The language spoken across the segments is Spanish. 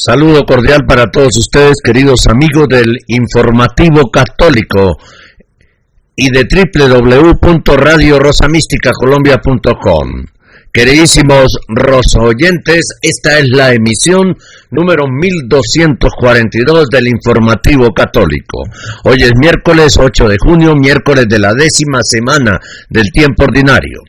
Saludo cordial para todos ustedes, queridos amigos del informativo católico y de www.radiorosamísticacolombia.com. Queridísimos oyentes, esta es la emisión número 1242 del Informativo Católico. Hoy es miércoles 8 de junio, miércoles de la décima semana del tiempo ordinario.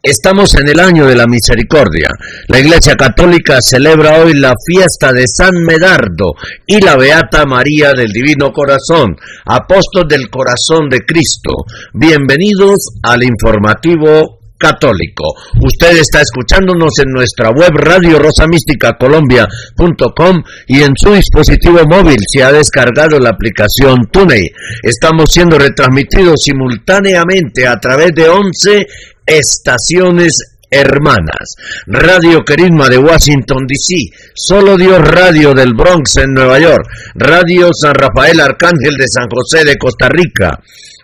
Estamos en el año de la misericordia. La Iglesia Católica celebra hoy la fiesta de San Medardo y la Beata María del Divino Corazón, apóstol del corazón de Cristo. Bienvenidos al informativo católico. Usted está escuchándonos en nuestra web radio rosamísticacolombia.com y en su dispositivo móvil se ha descargado la aplicación TuneIn. Estamos siendo retransmitidos simultáneamente a través de 11 estaciones hermanas. Radio Querisma de Washington, D.C. Solo Dios Radio del Bronx en Nueva York. Radio San Rafael Arcángel de San José de Costa Rica.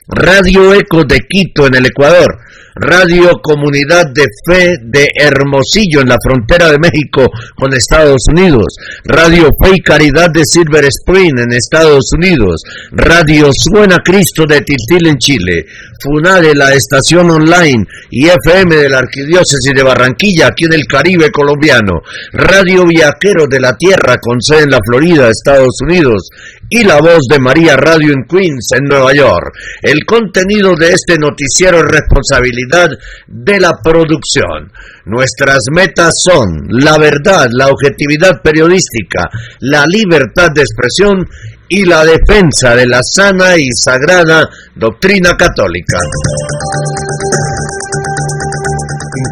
Radio Eco de Quito en el Ecuador. Radio Comunidad de Fe de Hermosillo en la frontera de México con Estados Unidos, Radio Fe y Caridad de Silver Spring en Estados Unidos, Radio Suena Cristo de Tiltil en Chile, FUNADE la estación online y FM de la Arquidiócesis de Barranquilla aquí en el Caribe colombiano, Radio Viaquero de la Tierra con sede en la Florida, Estados Unidos. Y la voz de María Radio en Queens en Nueva York. El contenido de este noticiero es responsabilidad de la producción. Nuestras metas son la verdad, la objetividad periodística, la libertad de expresión y la defensa de la sana y sagrada doctrina católica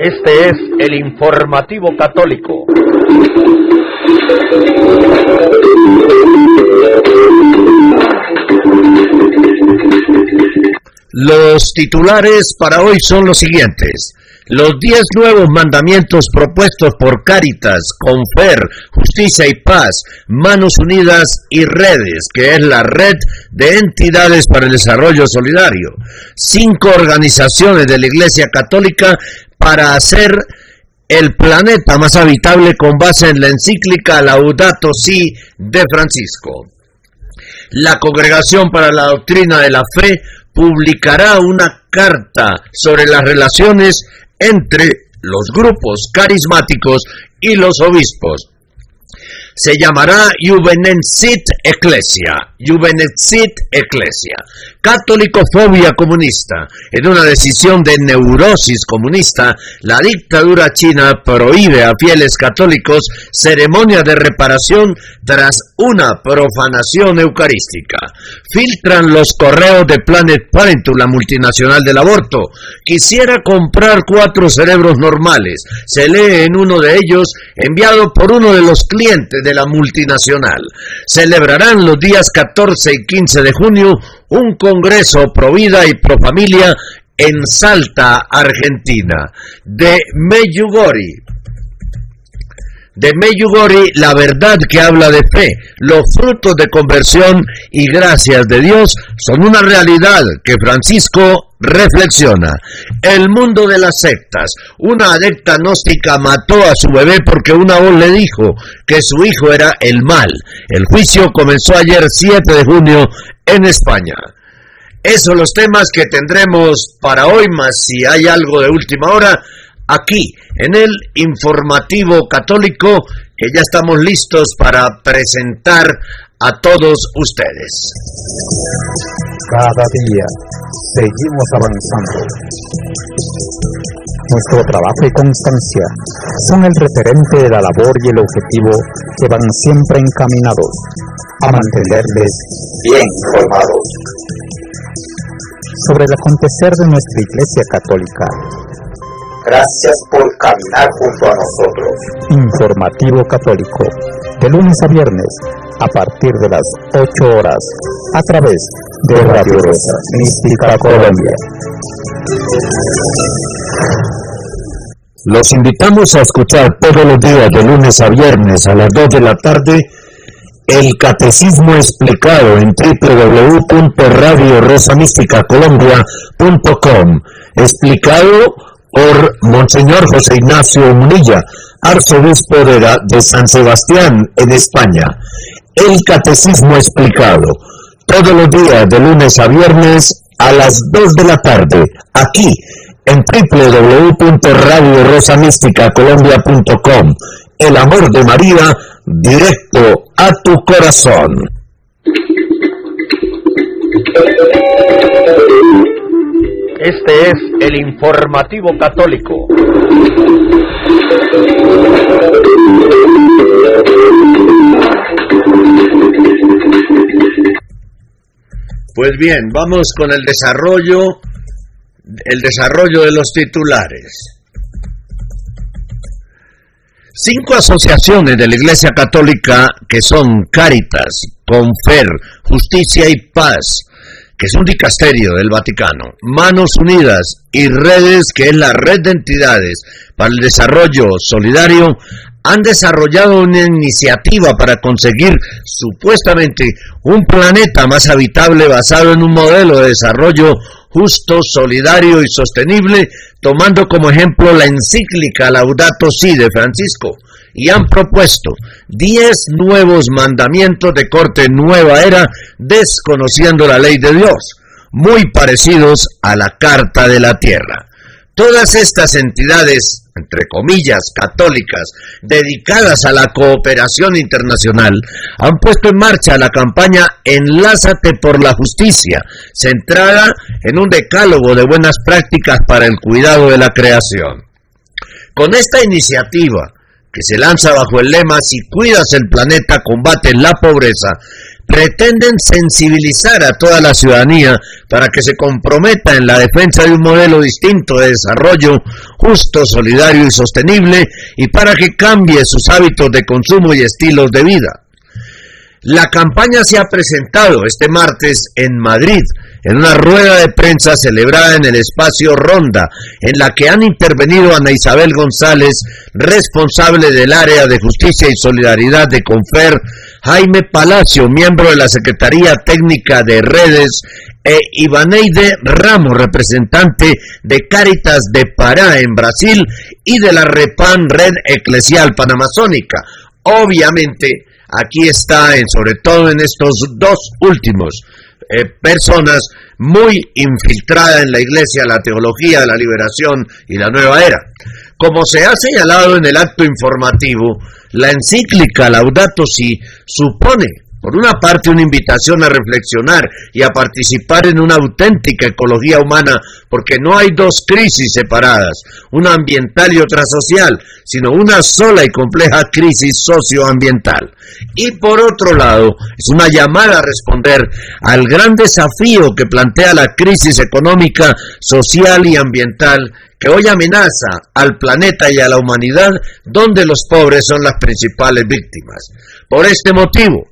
Este es el informativo católico. Los titulares para hoy son los siguientes. Los diez nuevos mandamientos propuestos por Cáritas, Confer, Justicia y Paz, Manos Unidas y Redes, que es la red de entidades para el desarrollo solidario. Cinco organizaciones de la Iglesia Católica para hacer el planeta más habitable con base en la encíclica Laudato Si de Francisco. La Congregación para la Doctrina de la Fe publicará una carta sobre las relaciones entre los grupos carismáticos y los obispos. Se llamará Juvenetsit Ecclesia, Juvenetsit Ecclesia, Católicofobia comunista. En una decisión de neurosis comunista, la dictadura china prohíbe a fieles católicos ceremonia de reparación tras una profanación eucarística. Filtran los correos de Planet Parenthood, la multinacional del aborto. Quisiera comprar cuatro cerebros normales. Se lee en uno de ellos, enviado por uno de los clientes de la multinacional. Celebrarán los días 14 y 15 de junio un congreso pro vida y pro familia en Salta, Argentina, de Meyugori. de Meyugori, la verdad que habla de fe, los frutos de conversión y gracias de Dios son una realidad que Francisco reflexiona. El mundo de las sectas. Una adepta gnóstica mató a su bebé porque una voz le dijo que su hijo era el mal. El juicio comenzó ayer 7 de junio en España. Esos los temas que tendremos para hoy, más si hay algo de última hora, aquí en el informativo católico que ya estamos listos para presentar a todos ustedes. Cada día seguimos avanzando. Nuestro trabajo y constancia son el referente de la labor y el objetivo que van siempre encaminados a mantenerles bien informados sobre el acontecer de nuestra Iglesia Católica. Gracias por caminar junto a nosotros. Informativo Católico, de lunes a viernes, a partir de las 8 horas, a través de Radio Rosa Mística Colombia. Los invitamos a escuchar todos los días, de lunes a viernes, a las 2 de la tarde, el Catecismo Explicado en www.radiorosamísticacolombia.com, explicado por Monseñor José Ignacio Munilla, arzobispo de, de San Sebastián, en España. El Catecismo Explicado, todos los días, de lunes a viernes, a las 2 de la tarde, aquí, en www.radiorosamísticacolombia.com. El amor de María directo a tu corazón. Este es el informativo católico. Pues bien, vamos con el desarrollo, el desarrollo de los titulares. Cinco asociaciones de la Iglesia Católica que son Cáritas, Confer, Justicia y Paz, que es un dicasterio del Vaticano, Manos Unidas y Redes, que es la red de entidades para el desarrollo solidario, han desarrollado una iniciativa para conseguir supuestamente un planeta más habitable basado en un modelo de desarrollo justo, solidario y sostenible, tomando como ejemplo la encíclica Laudato Si de Francisco, y han propuesto 10 nuevos mandamientos de corte nueva era, desconociendo la ley de Dios, muy parecidos a la Carta de la Tierra. Todas estas entidades, entre comillas, católicas, dedicadas a la cooperación internacional, han puesto en marcha la campaña Enlázate por la Justicia, centrada en un decálogo de buenas prácticas para el cuidado de la creación. Con esta iniciativa, que se lanza bajo el lema Si cuidas el planeta, combate la pobreza, pretenden sensibilizar a toda la ciudadanía para que se comprometa en la defensa de un modelo distinto de desarrollo justo, solidario y sostenible y para que cambie sus hábitos de consumo y estilos de vida. La campaña se ha presentado este martes en Madrid en una rueda de prensa celebrada en el espacio Ronda, en la que han intervenido Ana Isabel González, responsable del área de justicia y solidaridad de Confer, Jaime Palacio, miembro de la Secretaría Técnica de Redes, e Ivaneide Ramos, representante de Cáritas de Pará en Brasil y de la REPAN Red Eclesial Panamazónica. Obviamente, aquí está, sobre todo en estos dos últimos, eh, personas muy infiltradas en la iglesia, la teología de la liberación y la nueva era. Como se ha señalado en el acto informativo, la encíclica Laudato Si supone por una parte, una invitación a reflexionar y a participar en una auténtica ecología humana, porque no hay dos crisis separadas, una ambiental y otra social, sino una sola y compleja crisis socioambiental. Y por otro lado, es una llamada a responder al gran desafío que plantea la crisis económica, social y ambiental que hoy amenaza al planeta y a la humanidad, donde los pobres son las principales víctimas. Por este motivo,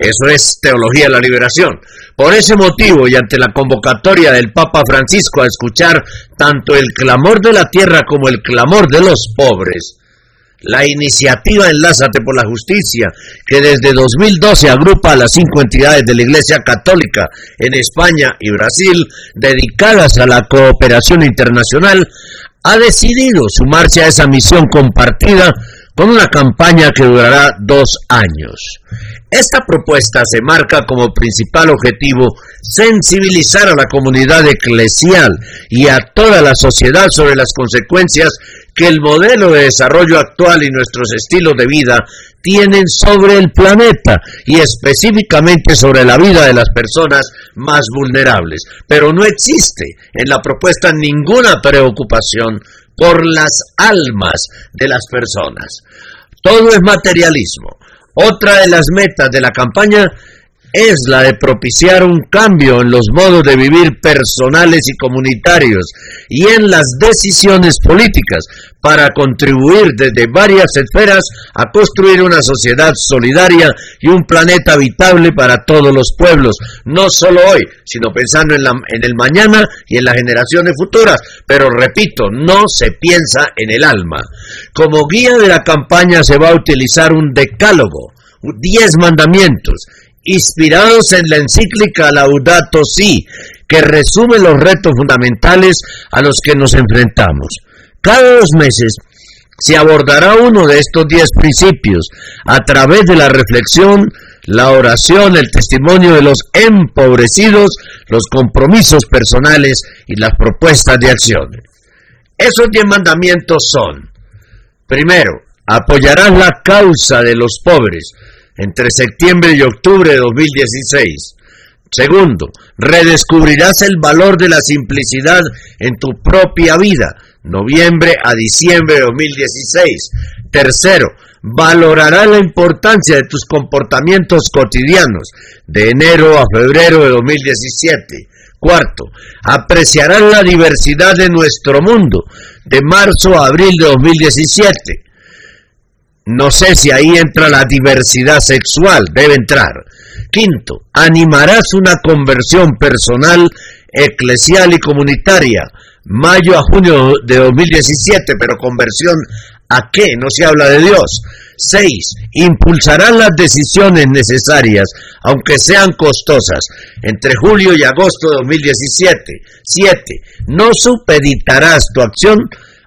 eso es teología de la liberación. Por ese motivo y ante la convocatoria del Papa Francisco a escuchar tanto el clamor de la tierra como el clamor de los pobres, la iniciativa Enlázate por la Justicia, que desde 2012 agrupa a las cinco entidades de la Iglesia Católica en España y Brasil dedicadas a la cooperación internacional, ha decidido sumarse a esa misión compartida con una campaña que durará dos años. Esta propuesta se marca como principal objetivo sensibilizar a la comunidad eclesial y a toda la sociedad sobre las consecuencias que el modelo de desarrollo actual y nuestros estilos de vida tienen sobre el planeta y específicamente sobre la vida de las personas más vulnerables. Pero no existe en la propuesta ninguna preocupación por las almas de las personas. Todo es materialismo. Otra de las metas de la campaña es la de propiciar un cambio en los modos de vivir personales y comunitarios y en las decisiones políticas para contribuir desde varias esferas a construir una sociedad solidaria y un planeta habitable para todos los pueblos, no solo hoy, sino pensando en, en el mañana y en las generaciones futuras. Pero repito, no se piensa en el alma. Como guía de la campaña se va a utilizar un decálogo, diez mandamientos, inspirados en la encíclica Laudato Si, que resume los retos fundamentales a los que nos enfrentamos. Cada dos meses se abordará uno de estos diez principios a través de la reflexión, la oración, el testimonio de los empobrecidos, los compromisos personales y las propuestas de acción. Esos diez mandamientos son, primero, apoyarás la causa de los pobres, entre septiembre y octubre de 2016. Segundo, redescubrirás el valor de la simplicidad en tu propia vida, noviembre a diciembre de 2016. Tercero, valorarás la importancia de tus comportamientos cotidianos, de enero a febrero de 2017. Cuarto, apreciarás la diversidad de nuestro mundo, de marzo a abril de 2017. No sé si ahí entra la diversidad sexual, debe entrar. Quinto, animarás una conversión personal, eclesial y comunitaria. Mayo a junio de 2017, pero conversión a qué? No se habla de Dios. Seis, impulsarás las decisiones necesarias, aunque sean costosas, entre julio y agosto de 2017. Siete, no supeditarás tu acción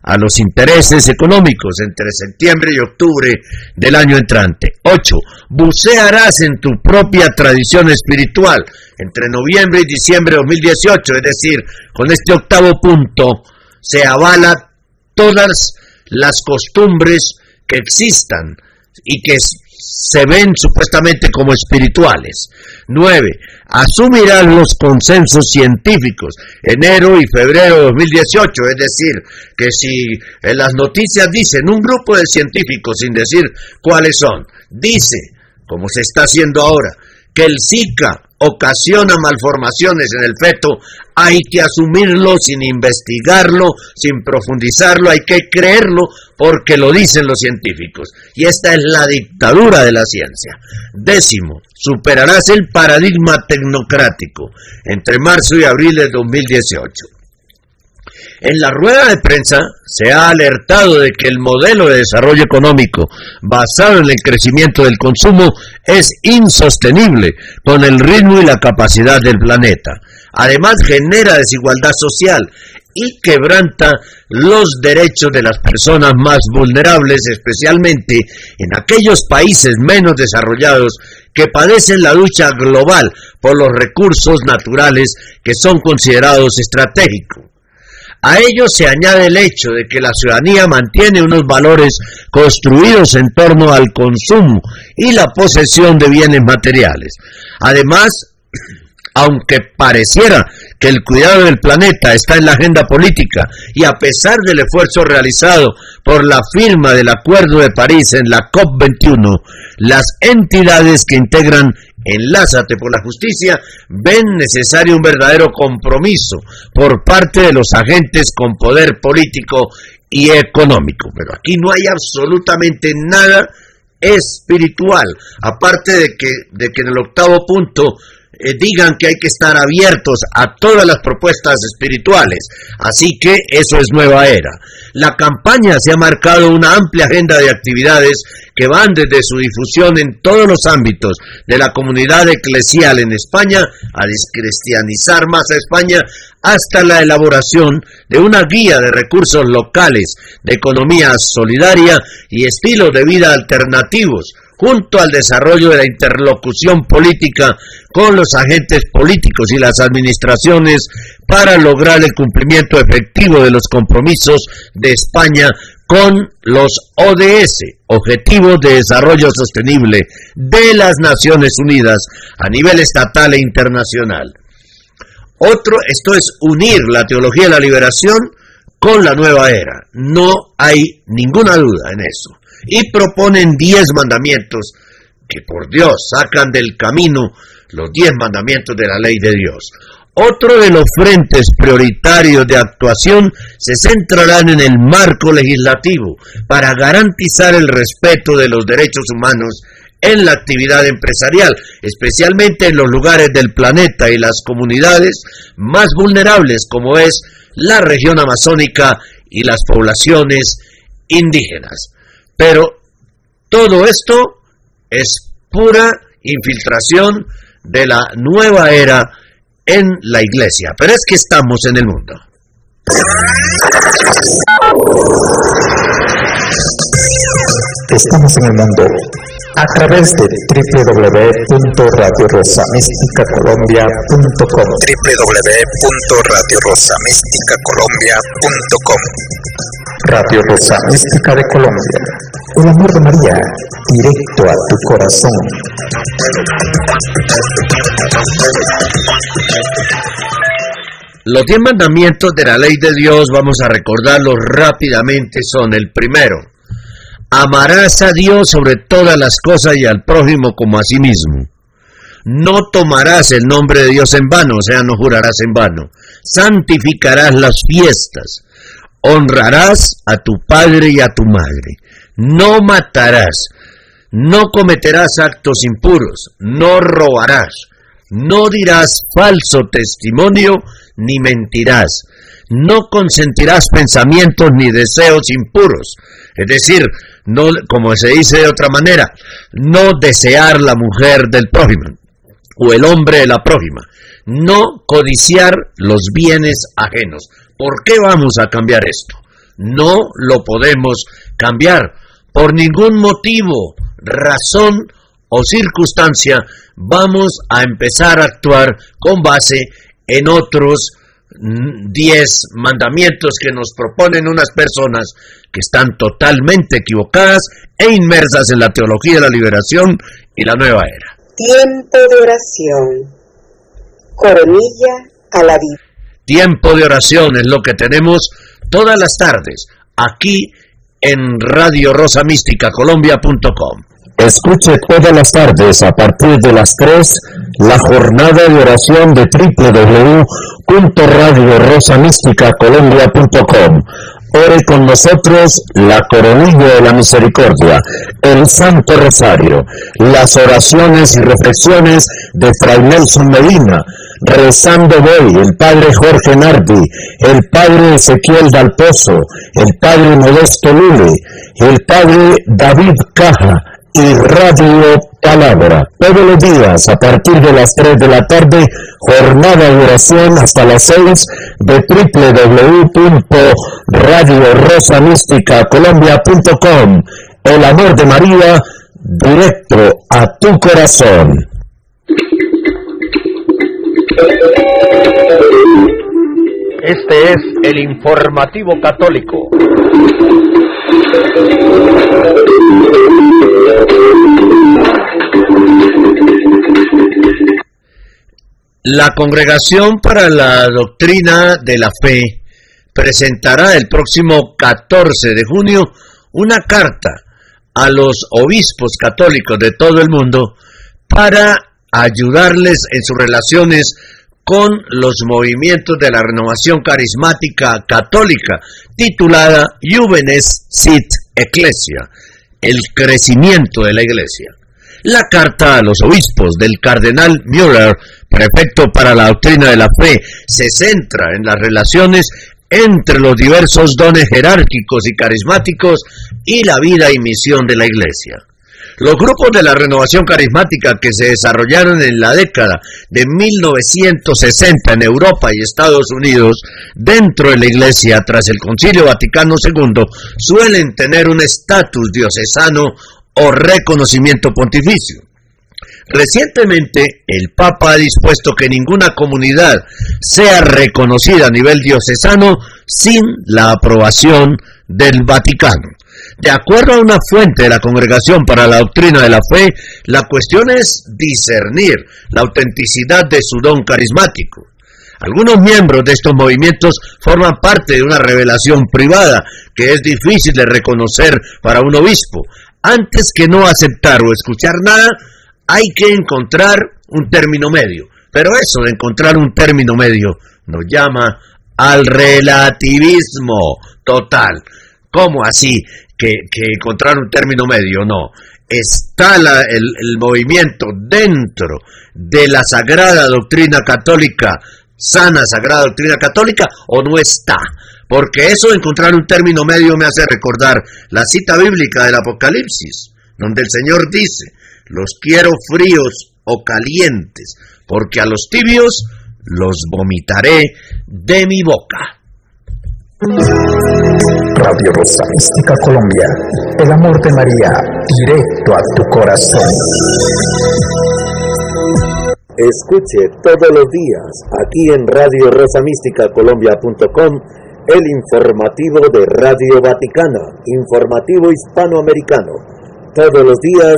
a los intereses económicos entre septiembre y octubre del año entrante. 8. Bucearás en tu propia tradición espiritual entre noviembre y diciembre de 2018, es decir, con este octavo punto se avala todas las costumbres que existan y que se ven supuestamente como espirituales. 9. Asumirán los consensos científicos enero y febrero de 2018, es decir, que si en las noticias dicen un grupo de científicos sin decir cuáles son, dice, como se está haciendo ahora, que el Zika ocasiona malformaciones en el feto, hay que asumirlo sin investigarlo, sin profundizarlo, hay que creerlo porque lo dicen los científicos. Y esta es la dictadura de la ciencia. Décimo, superarás el paradigma tecnocrático entre marzo y abril de 2018. En la rueda de prensa se ha alertado de que el modelo de desarrollo económico basado en el crecimiento del consumo es insostenible con el ritmo y la capacidad del planeta. Además genera desigualdad social y quebranta los derechos de las personas más vulnerables, especialmente en aquellos países menos desarrollados que padecen la lucha global por los recursos naturales que son considerados estratégicos. A ello se añade el hecho de que la ciudadanía mantiene unos valores construidos en torno al consumo y la posesión de bienes materiales. Además, aunque pareciera que el cuidado del planeta está en la agenda política y a pesar del esfuerzo realizado por la firma del Acuerdo de París en la COP21, las entidades que integran Enlázate por la justicia ven necesario un verdadero compromiso por parte de los agentes con poder político y económico. Pero aquí no hay absolutamente nada espiritual, aparte de que, de que en el octavo punto eh, digan que hay que estar abiertos a todas las propuestas espirituales. Así que eso es nueva era. La campaña se ha marcado una amplia agenda de actividades que van desde su difusión en todos los ámbitos de la comunidad eclesial en España a descristianizar más a España hasta la elaboración de una guía de recursos locales, de economía solidaria y estilos de vida alternativos junto al desarrollo de la interlocución política con los agentes políticos y las administraciones para lograr el cumplimiento efectivo de los compromisos de España con los ODS, Objetivos de Desarrollo Sostenible de las Naciones Unidas a nivel estatal e internacional. Otro, esto es unir la teología de la liberación con la nueva era. No hay ninguna duda en eso y proponen diez mandamientos que por Dios sacan del camino los diez mandamientos de la ley de Dios. Otro de los frentes prioritarios de actuación se centrarán en el marco legislativo para garantizar el respeto de los derechos humanos en la actividad empresarial, especialmente en los lugares del planeta y las comunidades más vulnerables como es la región amazónica y las poblaciones indígenas. Pero todo esto es pura infiltración de la nueva era en la iglesia. Pero es que estamos en el mundo. Estamos en el mundo a través de www.radiorosamisticacolombia.com www.radiorosamisticacolombia.com Radio Rosa Mística de Colombia. El amor de María, directo a tu corazón. Los diez mandamientos de la ley de Dios, vamos a recordarlos rápidamente, son el primero. Amarás a Dios sobre todas las cosas y al prójimo como a sí mismo. No tomarás el nombre de Dios en vano, o sea, no jurarás en vano. Santificarás las fiestas honrarás a tu padre y a tu madre, no matarás, no cometerás actos impuros, no robarás, no dirás falso testimonio, ni mentirás, no consentirás pensamientos ni deseos impuros, es decir, no, como se dice de otra manera, no desear la mujer del prójimo o el hombre de la prójima, no codiciar los bienes ajenos, ¿Por qué vamos a cambiar esto? No lo podemos cambiar. Por ningún motivo, razón o circunstancia vamos a empezar a actuar con base en otros diez mandamientos que nos proponen unas personas que están totalmente equivocadas e inmersas en la teología de la liberación y la nueva era. Tiempo de oración. Coronilla a la vida. Tiempo de oración es lo que tenemos todas las tardes aquí en Radio Rosa Mística Colombia.com. Escuche todas las tardes a partir de las 3 la jornada de oración de www.radiorosamisticacolombia.com. Ore con nosotros la coronilla de la misericordia, el Santo Rosario, las oraciones y reflexiones de Fray Nelson Medina, rezando hoy el Padre Jorge Nardi, el Padre Ezequiel Dalpozo, el Padre Modesto Lule, el Padre David Caja y Radio Palabra. Todos los días a partir de las 3 de la tarde, jornada de oración hasta las 6 de www.radiorosamisticacolombia.com. El amor de María directo a tu corazón. Este es el informativo católico. La Congregación para la Doctrina de la Fe presentará el próximo 14 de junio una carta a los obispos católicos de todo el mundo para ayudarles en sus relaciones con los movimientos de la renovación carismática católica, titulada Juvenes Sit Ecclesia, el crecimiento de la iglesia. La carta a los obispos del cardenal Müller, prefecto para la doctrina de la fe, se centra en las relaciones entre los diversos dones jerárquicos y carismáticos y la vida y misión de la Iglesia. Los grupos de la renovación carismática que se desarrollaron en la década de 1960 en Europa y Estados Unidos dentro de la Iglesia tras el Concilio Vaticano II suelen tener un estatus diocesano o reconocimiento pontificio. Recientemente, el Papa ha dispuesto que ninguna comunidad sea reconocida a nivel diocesano sin la aprobación del Vaticano. De acuerdo a una fuente de la Congregación para la Doctrina de la Fe, la cuestión es discernir la autenticidad de su don carismático. Algunos miembros de estos movimientos forman parte de una revelación privada que es difícil de reconocer para un obispo. Antes que no aceptar o escuchar nada, hay que encontrar un término medio. Pero eso de encontrar un término medio nos llama al relativismo total. ¿Cómo así que, encontrar un término medio? No. Está el, el movimiento dentro de la sagrada doctrina católica, sana sagrada doctrina católica, o no está. Porque eso encontrar un término medio me hace recordar la cita bíblica del Apocalipsis, donde el Señor dice, los quiero fríos o calientes, porque a los tibios los vomitaré de mi boca. Radio Rosa Mística Colombia, el amor de María, directo a tu corazón. Escuche todos los días aquí en Radio Rosa Mística Colombia.com el informativo de Radio Vaticana, informativo hispanoamericano, todos los días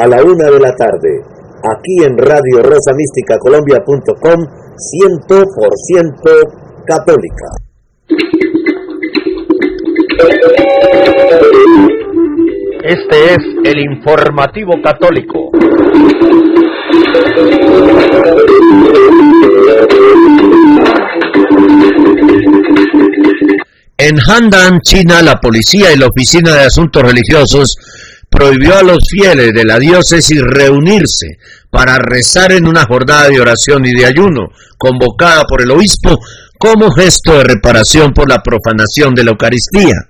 a la una de la tarde, aquí en Radio Rosa Mística Colombia.com, 100% católica. Este es el informativo católico. En Handan, China, la policía y la Oficina de Asuntos Religiosos prohibió a los fieles de la diócesis reunirse para rezar en una jornada de oración y de ayuno convocada por el obispo como gesto de reparación por la profanación de la Eucaristía.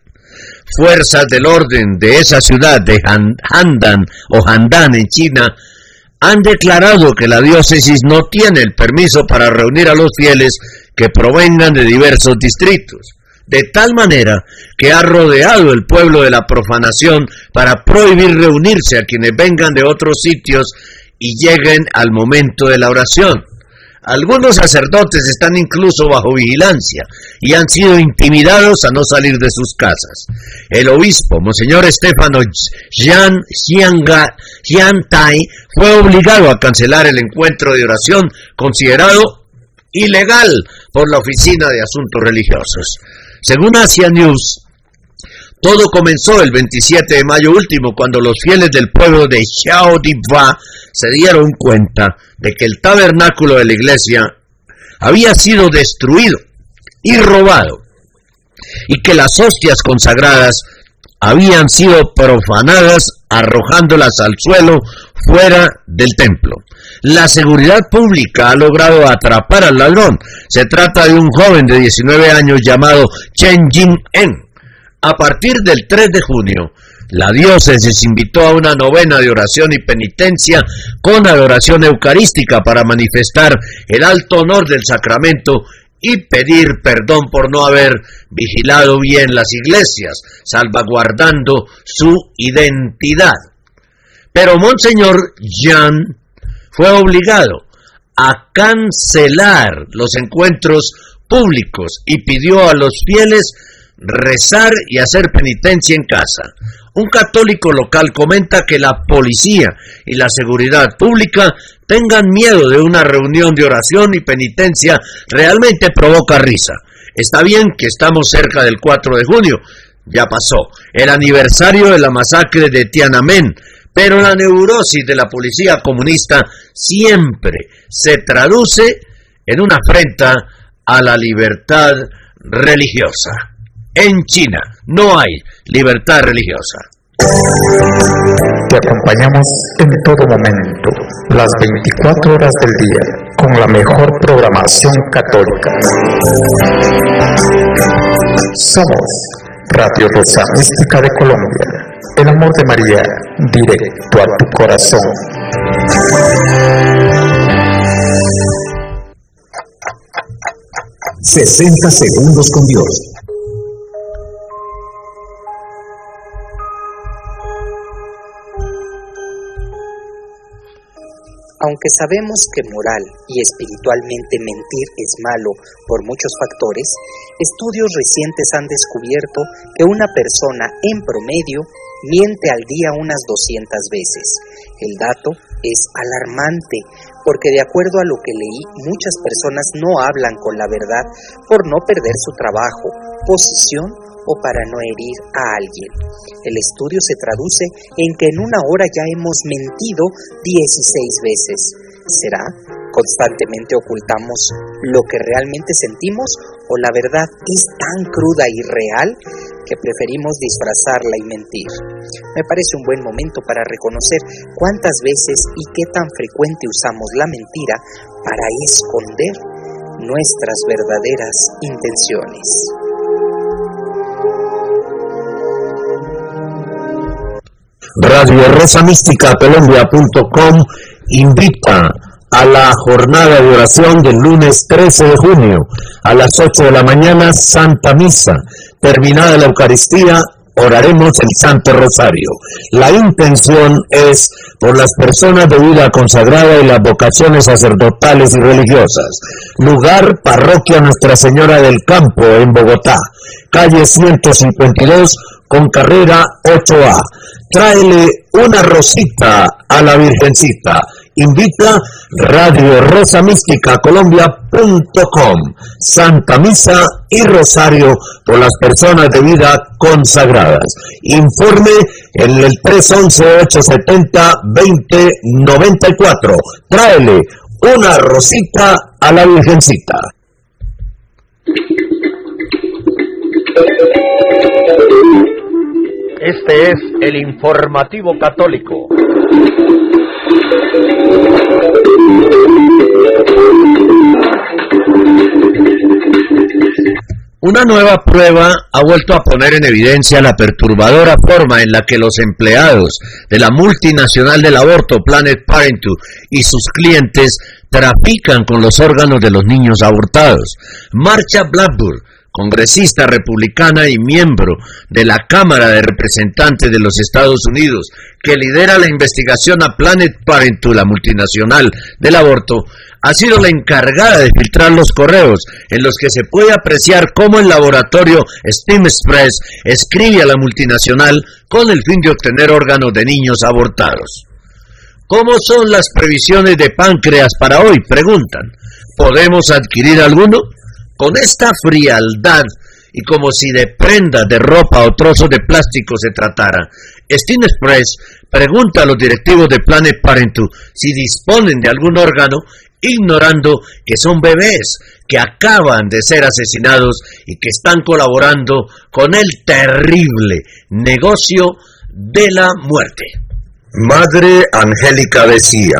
Fuerzas del orden de esa ciudad de Handan o Handan en China han declarado que la diócesis no tiene el permiso para reunir a los fieles que provengan de diversos distritos de tal manera que ha rodeado el pueblo de la profanación para prohibir reunirse a quienes vengan de otros sitios y lleguen al momento de la oración. Algunos sacerdotes están incluso bajo vigilancia y han sido intimidados a no salir de sus casas. El obispo, Monseñor Estefano Jian Tai, fue obligado a cancelar el encuentro de oración considerado ilegal por la Oficina de Asuntos Religiosos. Según Asia News, todo comenzó el 27 de mayo último cuando los fieles del pueblo de Xiaodiba se dieron cuenta de que el tabernáculo de la iglesia había sido destruido y robado y que las hostias consagradas habían sido profanadas arrojándolas al suelo fuera del templo. La seguridad pública ha logrado atrapar al ladrón. Se trata de un joven de 19 años llamado Chen Jin-en. A partir del 3 de junio, la diócesis invitó a una novena de oración y penitencia con adoración eucarística para manifestar el alto honor del sacramento y pedir perdón por no haber vigilado bien las iglesias, salvaguardando su identidad. Pero Monseñor Jean fue obligado a cancelar los encuentros públicos y pidió a los fieles rezar y hacer penitencia en casa. Un católico local comenta que la policía y la seguridad pública tengan miedo de una reunión de oración y penitencia realmente provoca risa. Está bien que estamos cerca del 4 de junio, ya pasó, el aniversario de la masacre de Tiananmen, pero la neurosis de la policía comunista siempre se traduce en una afrenta a la libertad religiosa. En China no hay libertad religiosa. te acompañamos en todo momento, las 24 horas del día, con la mejor programación católica. Somos Radio Rosa Mística de Colombia, el amor de María, directo a tu corazón. 60 segundos con Dios. Aunque sabemos que moral y espiritualmente mentir es malo por muchos factores, estudios recientes han descubierto que una persona en promedio miente al día unas 200 veces. El dato es alarmante porque de acuerdo a lo que leí, muchas personas no hablan con la verdad por no perder su trabajo, posición o para no herir a alguien. El estudio se traduce en que en una hora ya hemos mentido 16 veces. ¿Será? ¿Constantemente ocultamos lo que realmente sentimos o la verdad es tan cruda y real que preferimos disfrazarla y mentir? Me parece un buen momento para reconocer cuántas veces y qué tan frecuente usamos la mentira para esconder nuestras verdaderas intenciones. Radio Rosa Mística Colombia.com invita a la jornada de oración del lunes 13 de junio a las 8 de la mañana Santa Misa. Terminada la Eucaristía, oraremos el Santo Rosario. La intención es por las personas de vida consagrada y las vocaciones sacerdotales y religiosas. Lugar, parroquia Nuestra Señora del Campo en Bogotá, calle 152 con carrera 8A tráele una rosita a la Virgencita. Invita Radio Rosa Mística Colombia.com, Santa Misa y Rosario por las personas de vida consagradas. Informe en el 311-870-2094. Tráele una rosita a la Virgencita. Este es el informativo católico. Una nueva prueba ha vuelto a poner en evidencia la perturbadora forma en la que los empleados de la multinacional del aborto Planet Parenthood y sus clientes trafican con los órganos de los niños abortados. Marcha Blackburn congresista republicana y miembro de la Cámara de Representantes de los Estados Unidos, que lidera la investigación a Planet Parenthood, la multinacional del aborto, ha sido la encargada de filtrar los correos en los que se puede apreciar cómo el laboratorio Steam Express escribe a la multinacional con el fin de obtener órganos de niños abortados. ¿Cómo son las previsiones de páncreas para hoy? Preguntan. ¿Podemos adquirir alguno? Con esta frialdad y como si de prendas de ropa o trozos de plástico se tratara, Steam Express pregunta a los directivos de Planet Parenthood si disponen de algún órgano, ignorando que son bebés que acaban de ser asesinados y que están colaborando con el terrible negocio de la muerte. Madre Angélica decía,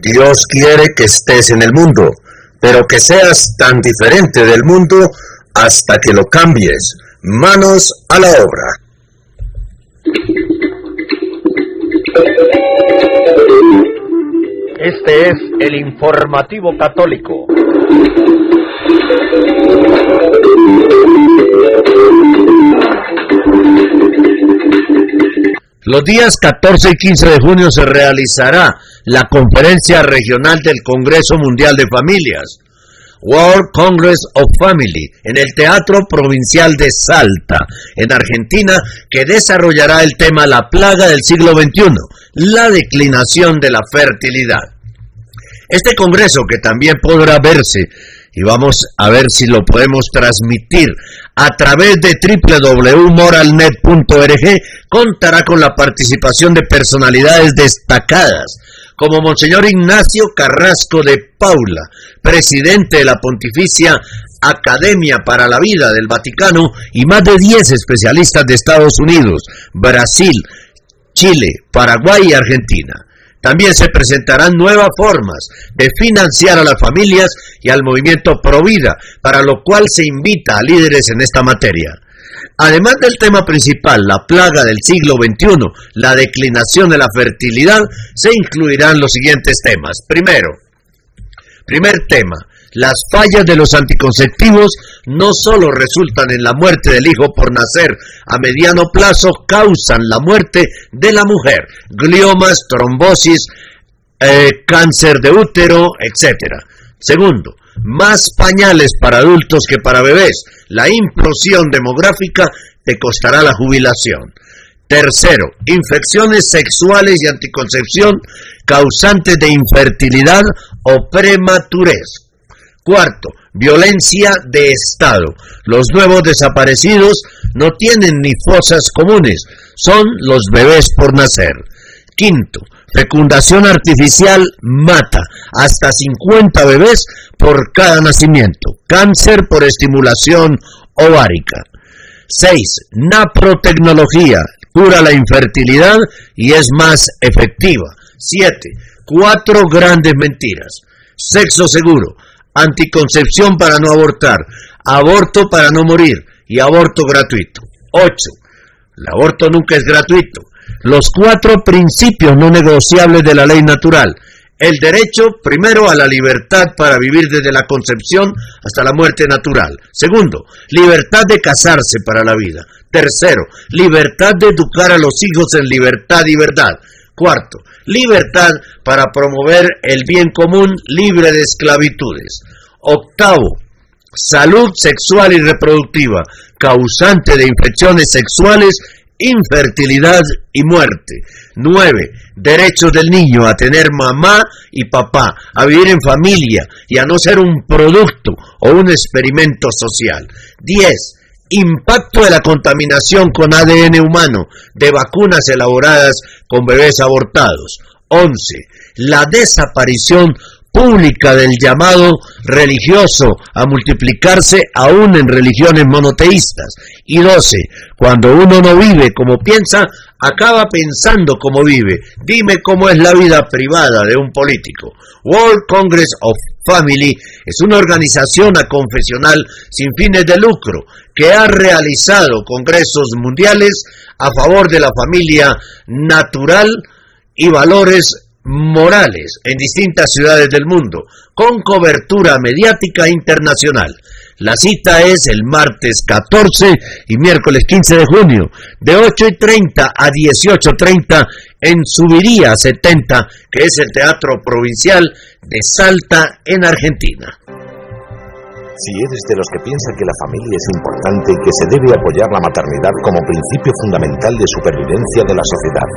Dios quiere que estés en el mundo pero que seas tan diferente del mundo hasta que lo cambies. Manos a la obra. Este es el informativo católico. Los días 14 y 15 de junio se realizará la conferencia regional del Congreso Mundial de Familias, World Congress of Family, en el Teatro Provincial de Salta, en Argentina, que desarrollará el tema La plaga del siglo XXI, la declinación de la fertilidad. Este congreso, que también podrá verse y vamos a ver si lo podemos transmitir a través de www.moralnet.org, contará con la participación de personalidades destacadas como Monseñor Ignacio Carrasco de Paula, presidente de la Pontificia Academia para la Vida del Vaticano y más de 10 especialistas de Estados Unidos, Brasil, Chile, Paraguay y Argentina. También se presentarán nuevas formas de financiar a las familias y al movimiento Provida, para lo cual se invita a líderes en esta materia. Además del tema principal, la plaga del siglo XXI, la declinación de la fertilidad, se incluirán los siguientes temas. Primero, primer tema, las fallas de los anticonceptivos no solo resultan en la muerte del hijo por nacer, a mediano plazo causan la muerte de la mujer, gliomas, trombosis, eh, cáncer de útero, etc. Segundo, más pañales para adultos que para bebés. La implosión demográfica te costará la jubilación. Tercero, infecciones sexuales y anticoncepción causantes de infertilidad o prematurez. Cuarto, violencia de Estado. Los nuevos desaparecidos no tienen ni fosas comunes, son los bebés por nacer. Quinto, fecundación artificial mata hasta 50 bebés por cada nacimiento. Cáncer por estimulación ovárica. 6. Naprotecnología cura la infertilidad y es más efectiva. 7. Cuatro grandes mentiras. Sexo seguro anticoncepción para no abortar, aborto para no morir y aborto gratuito. 8. El aborto nunca es gratuito. Los cuatro principios no negociables de la ley natural. El derecho, primero, a la libertad para vivir desde la concepción hasta la muerte natural. Segundo, libertad de casarse para la vida. Tercero, libertad de educar a los hijos en libertad y verdad. Cuarto, libertad para promover el bien común libre de esclavitudes. Octavo, salud sexual y reproductiva, causante de infecciones sexuales, infertilidad y muerte. Nueve, derechos del niño a tener mamá y papá, a vivir en familia y a no ser un producto o un experimento social. Diez, impacto de la contaminación con ADN humano de vacunas elaboradas con bebés abortados. 11. La desaparición pública del llamado religioso a multiplicarse aún en religiones monoteístas. Y 12. Cuando uno no vive como piensa, acaba pensando como vive. Dime cómo es la vida privada de un político. World Congress of Family es una organización aconfesional sin fines de lucro que ha realizado congresos mundiales a favor de la familia natural y valores morales en distintas ciudades del mundo, con cobertura mediática internacional. La cita es el martes 14 y miércoles 15 de junio, de 8 y 30 a 18.30 en Subiría 70, que es el Teatro Provincial de Salta, en Argentina. Si eres de los que piensa que la familia es importante y que se debe apoyar la maternidad como principio fundamental de supervivencia de la sociedad,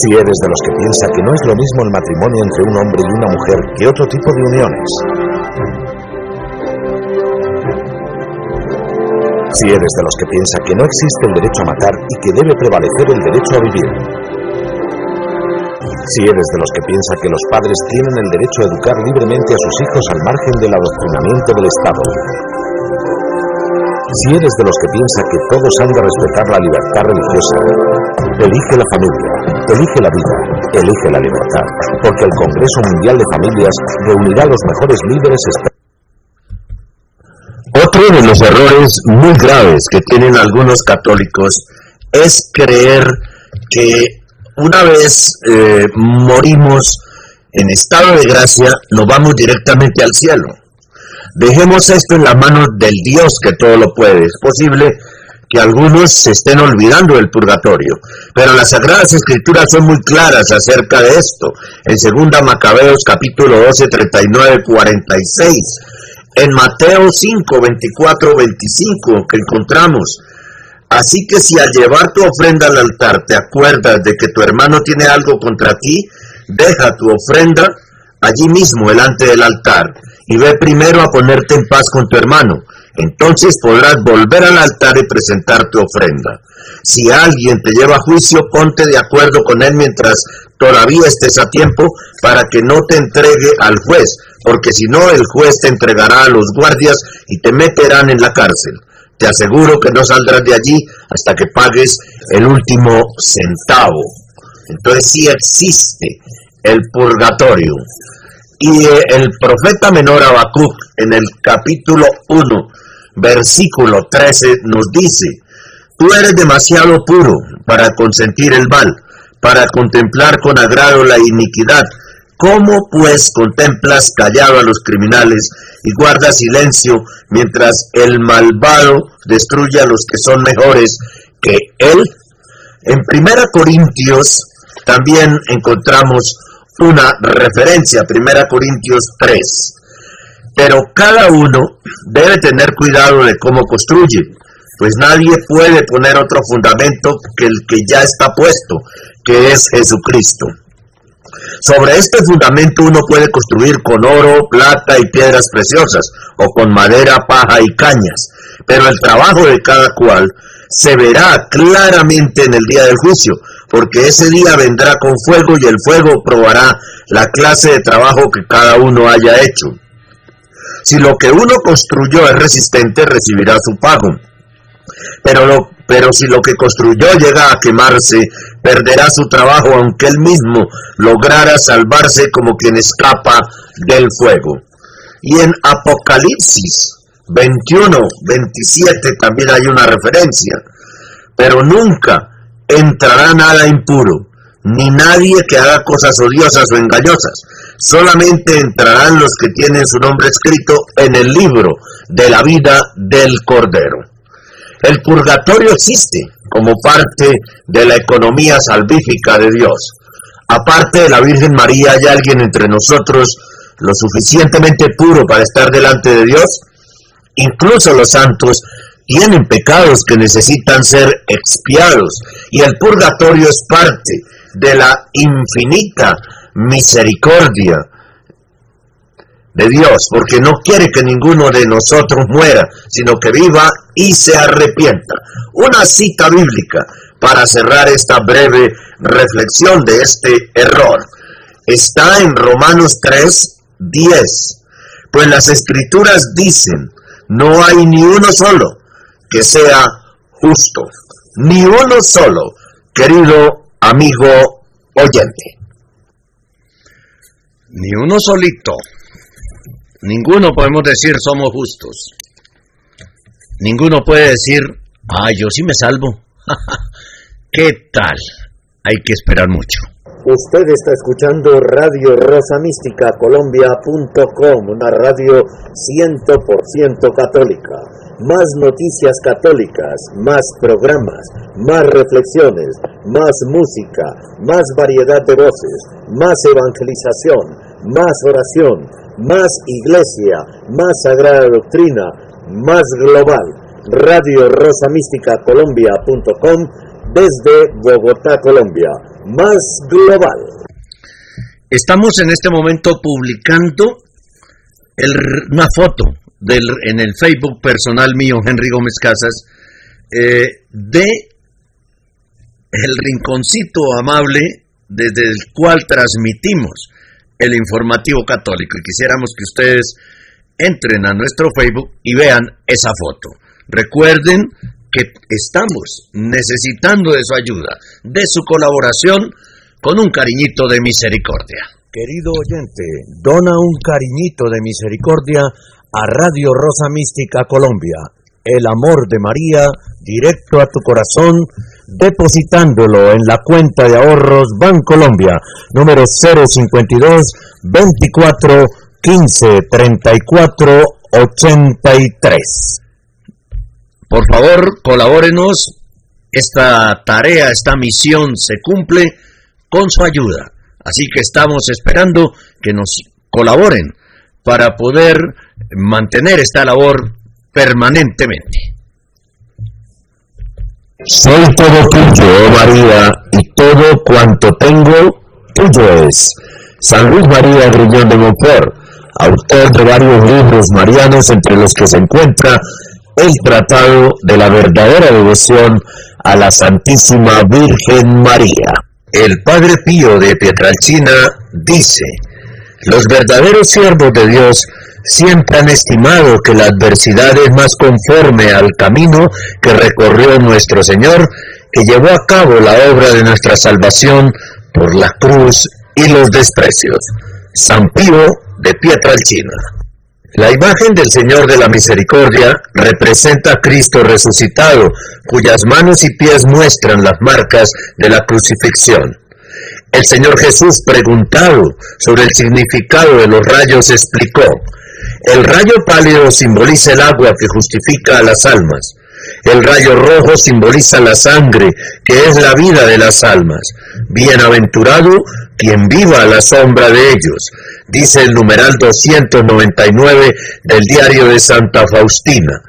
Si eres de los que piensa que no es lo mismo el matrimonio entre un hombre y una mujer que otro tipo de uniones. Si eres de los que piensa que no existe el derecho a matar y que debe prevalecer el derecho a vivir. Si eres de los que piensa que los padres tienen el derecho a educar libremente a sus hijos al margen del adoctrinamiento del Estado. Si eres de los que piensa que todos han de respetar la libertad religiosa, elige la familia, elige la vida, elige la libertad, porque el Congreso Mundial de Familias reunirá los mejores líderes. Otro de los errores muy graves que tienen algunos católicos es creer que una vez eh, morimos en estado de gracia, nos vamos directamente al cielo. Dejemos esto en la mano del Dios que todo lo puede. Es posible que algunos se estén olvidando del purgatorio, pero las Sagradas Escrituras son muy claras acerca de esto. En 2 Macabeos capítulo 12, 39, 46. En Mateo 5, 24, 25 que encontramos. Así que si al llevar tu ofrenda al altar te acuerdas de que tu hermano tiene algo contra ti, deja tu ofrenda allí mismo delante del altar y ve primero a ponerte en paz con tu hermano. Entonces podrás volver al altar y presentar tu ofrenda. Si alguien te lleva a juicio, ponte de acuerdo con él mientras todavía estés a tiempo para que no te entregue al juez, porque si no el juez te entregará a los guardias y te meterán en la cárcel. te aseguro que no saldrás de allí hasta que pagues el último centavo. Entonces sí existe el purgatorio. Y el profeta menor Habacuc en el capítulo 1, versículo 13 nos dice, tú eres demasiado puro para consentir el mal, para contemplar con agrado la iniquidad. ¿Cómo pues contemplas callado a los criminales y guardas silencio mientras el malvado destruye a los que son mejores que él? En Primera Corintios también encontramos una referencia, Primera Corintios 3. Pero cada uno debe tener cuidado de cómo construye, pues nadie puede poner otro fundamento que el que ya está puesto, que es Jesucristo. Sobre este fundamento uno puede construir con oro, plata y piedras preciosas, o con madera, paja y cañas, pero el trabajo de cada cual se verá claramente en el día del juicio, porque ese día vendrá con fuego y el fuego probará la clase de trabajo que cada uno haya hecho. Si lo que uno construyó es resistente, recibirá su pago. Pero, pero si lo que construyó llega a quemarse, perderá su trabajo aunque él mismo lograra salvarse como quien escapa del fuego. Y en Apocalipsis 21, 27 también hay una referencia. Pero nunca entrará nada impuro, ni nadie que haga cosas odiosas o engañosas. Solamente entrarán los que tienen su nombre escrito en el libro de la vida del Cordero. El purgatorio existe como parte de la economía salvífica de Dios. Aparte de la Virgen María, ¿hay alguien entre nosotros lo suficientemente puro para estar delante de Dios? Incluso los santos tienen pecados que necesitan ser expiados y el purgatorio es parte de la infinita misericordia de Dios, porque no quiere que ninguno de nosotros muera, sino que viva y se arrepienta. Una cita bíblica para cerrar esta breve reflexión de este error. Está en Romanos 3, 10. Pues las escrituras dicen, no hay ni uno solo que sea justo, ni uno solo, querido amigo oyente. Ni uno solito. Ninguno podemos decir somos justos. Ninguno puede decir, ah, yo sí me salvo. ¿Qué tal? Hay que esperar mucho. Usted está escuchando Radio Rosa Mística Colombia.com, una radio 100% católica más noticias católicas, más programas, más reflexiones, más música, más variedad de voces, más evangelización, más oración, más iglesia, más sagrada doctrina, más global. Radio Rosa Mística Colombia.com desde Bogotá, Colombia. Más global. Estamos en este momento publicando una foto en el Facebook personal mío, Henry Gómez Casas, eh, de el rinconcito amable desde el cual transmitimos el informativo católico. Y quisiéramos que ustedes entren a nuestro Facebook y vean esa foto. Recuerden que estamos necesitando de su ayuda, de su colaboración, con un cariñito de misericordia. Querido oyente, dona un cariñito de misericordia a Radio Rosa Mística Colombia, el amor de María directo a tu corazón, depositándolo en la cuenta de ahorros Bancolombia, número 052 24 15 34 83. Por favor, colabórenos. Esta tarea, esta misión se cumple con su ayuda. Así que estamos esperando que nos colaboren para poder mantener esta labor permanentemente. Soy todo tuyo, oh María, y todo cuanto tengo tuyo es. San Luis María Grullón de Montfort, autor de varios libros marianos entre los que se encuentra el Tratado de la verdadera devoción a la Santísima Virgen María. El Padre Pío de Pietralcina dice, los verdaderos siervos de Dios siempre han estimado que la adversidad es más conforme al camino que recorrió nuestro Señor, que llevó a cabo la obra de nuestra salvación por la cruz y los desprecios. San Pío de Pietralcina. La imagen del Señor de la Misericordia representa a Cristo resucitado, cuyas manos y pies muestran las marcas de la crucifixión. El Señor Jesús, preguntado sobre el significado de los rayos, explicó, el rayo pálido simboliza el agua que justifica a las almas. El rayo rojo simboliza la sangre, que es la vida de las almas. Bienaventurado quien viva a la sombra de ellos, dice el numeral 299 del diario de Santa Faustina.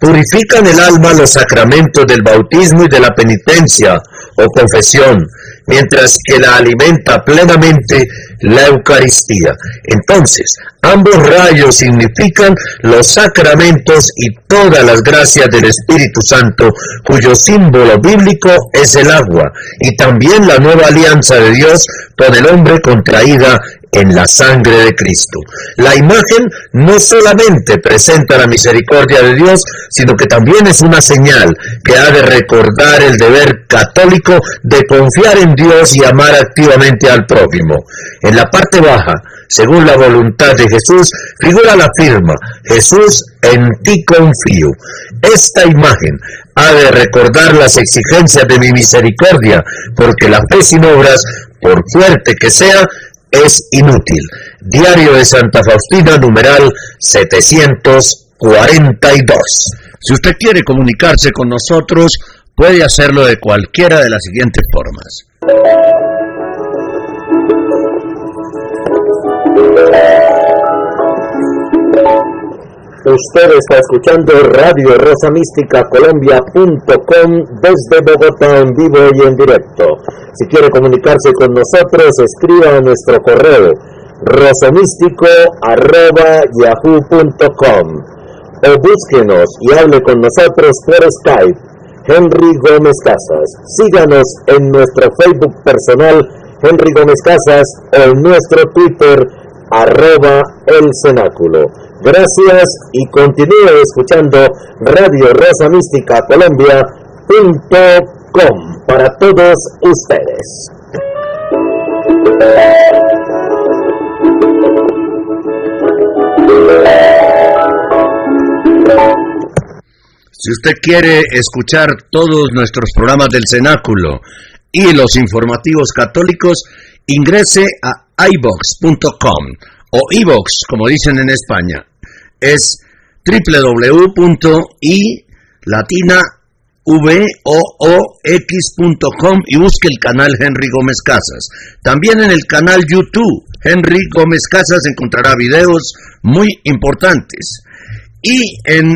Purifican el alma los sacramentos del bautismo y de la penitencia o confesión, mientras que la alimenta plenamente la Eucaristía. Entonces, ambos rayos significan los sacramentos y todas las gracias del Espíritu Santo, cuyo símbolo bíblico es el agua, y también la nueva alianza de Dios con el hombre contraída en la sangre de Cristo. La imagen no solamente presenta la misericordia de Dios, sino que también es una señal que ha de recordar el deber católico de confiar en Dios y amar activamente al prójimo. En la parte baja, según la voluntad de Jesús, figura la firma, Jesús, en ti confío. Esta imagen ha de recordar las exigencias de mi misericordia, porque la fe sin obras, por fuerte que sea, es inútil. Diario de Santa Faustina, numeral 742. Si usted quiere comunicarse con nosotros, puede hacerlo de cualquiera de las siguientes formas. Usted está escuchando Radio Rosa Mística Colombia.com desde Bogotá en vivo y en directo. Si quiere comunicarse con nosotros, escriba a nuestro correo rosomístico.yahoo.com o búsquenos y hable con nosotros por Skype. Henry Gómez Casas. Síganos en nuestro Facebook personal Henry Gómez Casas o en nuestro Twitter arroba el cenáculo. Gracias y continúe escuchando Radio Rosa Mística Colombia.com para todos ustedes. Si usted quiere escuchar todos nuestros programas del Cenáculo y los informativos católicos, ingrese a ibox.com o ibox, como dicen en España es www.latinavox.com y busque el canal Henry Gómez Casas. También en el canal YouTube Henry Gómez Casas encontrará videos muy importantes. Y en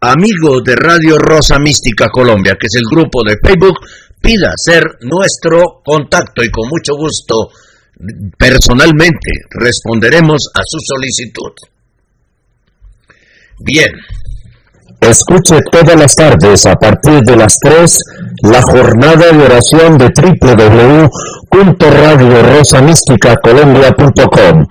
Amigo de Radio Rosa Mística Colombia, que es el grupo de Facebook, pida ser nuestro contacto y con mucho gusto personalmente responderemos a su solicitud. Bien. Escuche todas las tardes a partir de las 3 la jornada de oración de www.radiorosamísticacolombia.com.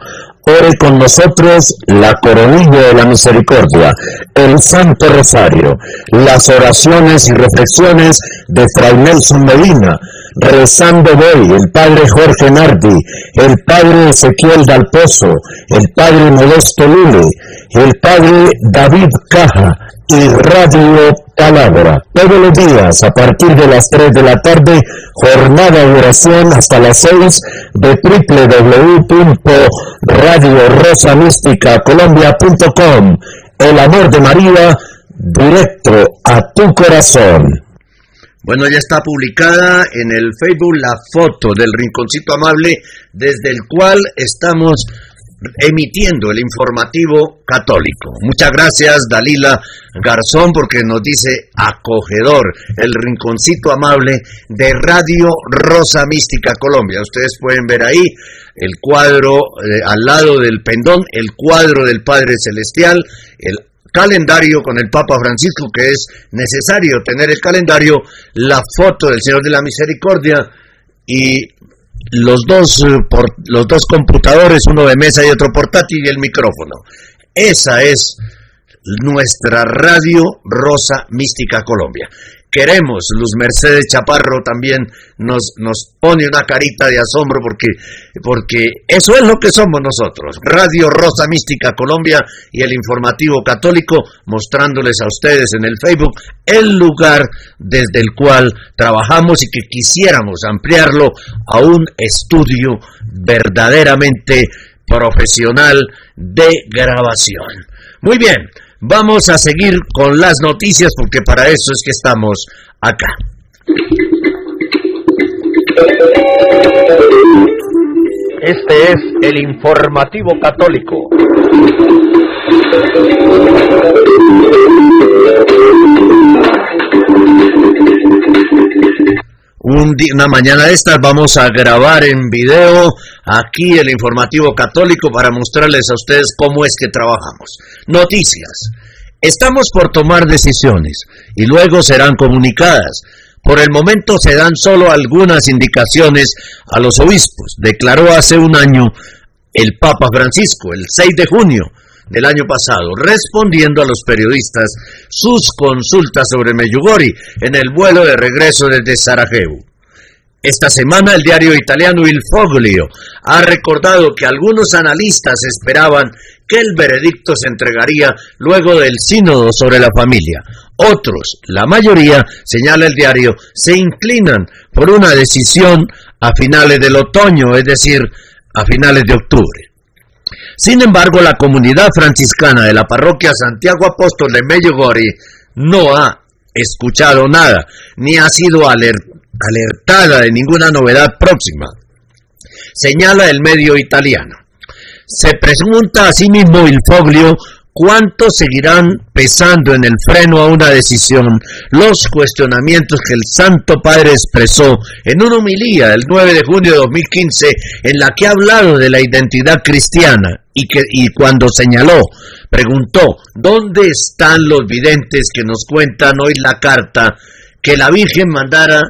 Ore con nosotros la coronilla de la misericordia, el Santo Rosario, las oraciones y reflexiones de Fray Nelson Medina, rezando hoy el Padre Jorge Nardi, el Padre Ezequiel Dalpozo, el Padre Modesto Lule, el Padre David Caja y Radio Palabra. Todos los días a partir de las 3 de la tarde, jornada de oración hasta las 6 de www.radiorosamísticacolombia.com. El amor de María directo a tu corazón. Bueno, ya está publicada en el Facebook la foto del rinconcito amable desde el cual estamos emitiendo el informativo católico. Muchas gracias Dalila Garzón porque nos dice acogedor el rinconcito amable de Radio Rosa Mística Colombia. Ustedes pueden ver ahí el cuadro eh, al lado del pendón, el cuadro del Padre Celestial, el calendario con el Papa Francisco, que es necesario tener el calendario, la foto del Señor de la Misericordia y los dos, eh, por, los dos computadores, uno de mesa y otro portátil y el micrófono. Esa es nuestra radio Rosa Mística Colombia queremos. Luz Mercedes Chaparro también nos, nos pone una carita de asombro porque, porque eso es lo que somos nosotros. Radio Rosa Mística Colombia y el informativo católico mostrándoles a ustedes en el Facebook el lugar desde el cual trabajamos y que quisiéramos ampliarlo a un estudio verdaderamente profesional de grabación. Muy bien, Vamos a seguir con las noticias porque para eso es que estamos acá. Este es el informativo católico. Una mañana de estas vamos a grabar en video aquí el informativo católico para mostrarles a ustedes cómo es que trabajamos. Noticias. Estamos por tomar decisiones y luego serán comunicadas. Por el momento se dan solo algunas indicaciones a los obispos, declaró hace un año el Papa Francisco, el 6 de junio del año pasado, respondiendo a los periodistas sus consultas sobre Meyugori en el vuelo de regreso desde Sarajevo. Esta semana el diario italiano Il Foglio ha recordado que algunos analistas esperaban que el veredicto se entregaría luego del sínodo sobre la familia. Otros, la mayoría, señala el diario, se inclinan por una decisión a finales del otoño, es decir, a finales de octubre. Sin embargo, la comunidad franciscana de la parroquia Santiago Apóstol de Medjugorje no ha escuchado nada, ni ha sido alertada de ninguna novedad próxima, señala el medio italiano. Se pregunta asimismo el Foglio cuánto seguirán pesando en el freno a una decisión los cuestionamientos que el Santo Padre expresó en una homilía el 9 de junio de 2015 en la que ha hablado de la identidad cristiana y, que, y cuando señaló, preguntó, ¿dónde están los videntes que nos cuentan hoy la carta que la Virgen mandara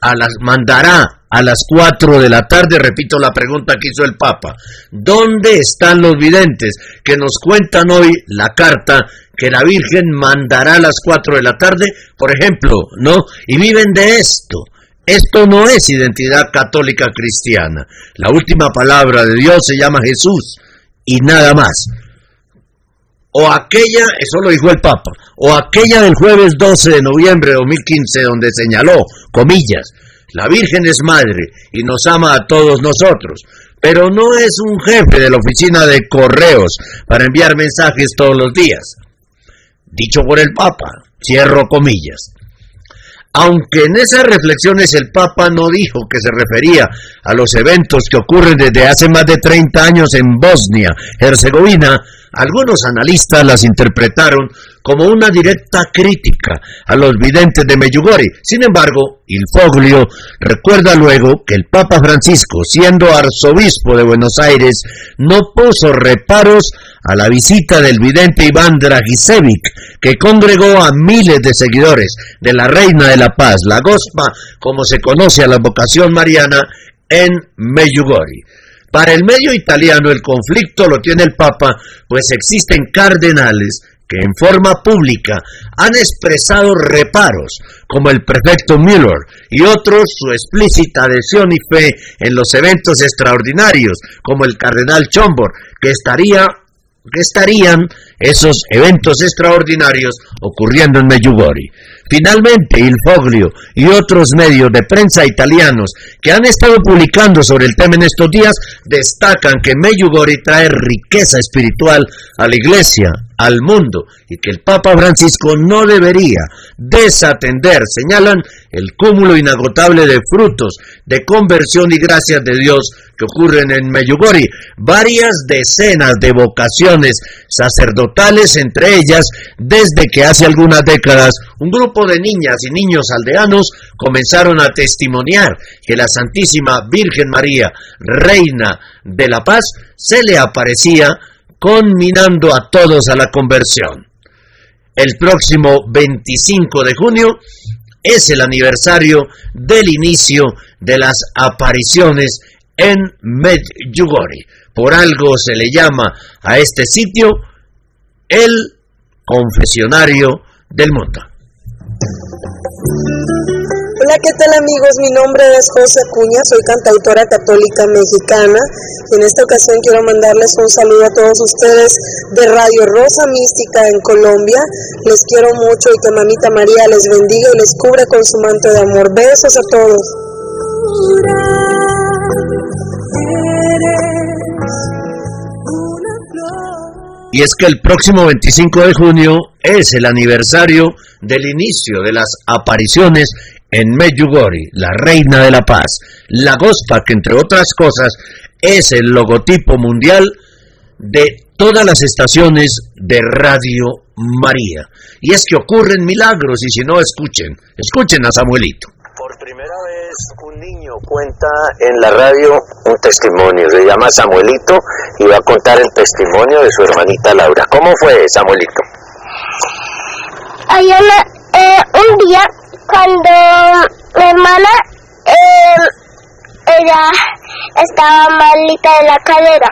a las, mandará a las 4 de la tarde, repito la pregunta que hizo el Papa, ¿dónde están los videntes que nos cuentan hoy la carta que la Virgen mandará a las 4 de la tarde, por ejemplo, ¿no? Y viven de esto. Esto no es identidad católica cristiana. La última palabra de Dios se llama Jesús y nada más. O aquella, eso lo dijo el Papa, o aquella del jueves 12 de noviembre de 2015 donde señaló, comillas, la Virgen es madre y nos ama a todos nosotros, pero no es un jefe de la oficina de correos para enviar mensajes todos los días. Dicho por el Papa, cierro comillas. Aunque en esas reflexiones el Papa no dijo que se refería a los eventos que ocurren desde hace más de 30 años en Bosnia, Herzegovina, algunos analistas las interpretaron como una directa crítica a los videntes de Meyugori. Sin embargo, Il Foglio recuerda luego que el Papa Francisco, siendo arzobispo de Buenos Aires, no puso reparos a la visita del vidente Iván Dragicevic, que congregó a miles de seguidores de la Reina de la Paz, la Gospa, como se conoce a la vocación mariana, en Meyugori. Para el medio italiano el conflicto lo tiene el Papa, pues existen cardenales que en forma pública han expresado reparos, como el prefecto Müller, y otros su explícita adhesión y fe en los eventos extraordinarios, como el cardenal Chombor, que, estaría, que estarían esos eventos extraordinarios ocurriendo en Medjugorje. Finalmente, Il Foglio y otros medios de prensa italianos que han estado publicando sobre el tema en estos días destacan que Medjugorje trae riqueza espiritual a la iglesia, al mundo, y que el Papa Francisco no debería desatender, señalan, el cúmulo inagotable de frutos de conversión y gracias de Dios que ocurren en Meyugori. Varias decenas de vocaciones sacerdotales, entre ellas, desde que hace algunas décadas un grupo de niñas y niños aldeanos comenzaron a testimoniar que la Santísima Virgen María, Reina de la Paz, se le aparecía conminando a todos a la conversión. El próximo 25 de junio es el aniversario del inicio de las apariciones en Medjugorje. Por algo se le llama a este sitio el confesionario del mundo. Hola, ¿qué tal amigos? Mi nombre es José Cuña, soy cantautora católica mexicana y en esta ocasión quiero mandarles un saludo a todos ustedes de Radio Rosa Mística en Colombia. Les quiero mucho y que Mamita María les bendiga y les cubre con su manto de amor. Besos a todos. Y es que el próximo 25 de junio es el aniversario del inicio de las apariciones en Medjugorje, la reina de la paz, la Gospa, que entre otras cosas es el logotipo mundial de todas las estaciones de Radio María. Y es que ocurren milagros y si no, escuchen, escuchen a Samuelito. Por primera vez un niño cuenta en la radio un testimonio, se llama Samuelito y va a contar el testimonio de su hermanita Laura. ¿Cómo fue Samuelito? Hay eh, un día cuando mi hermana em, ella estaba malita de la cadera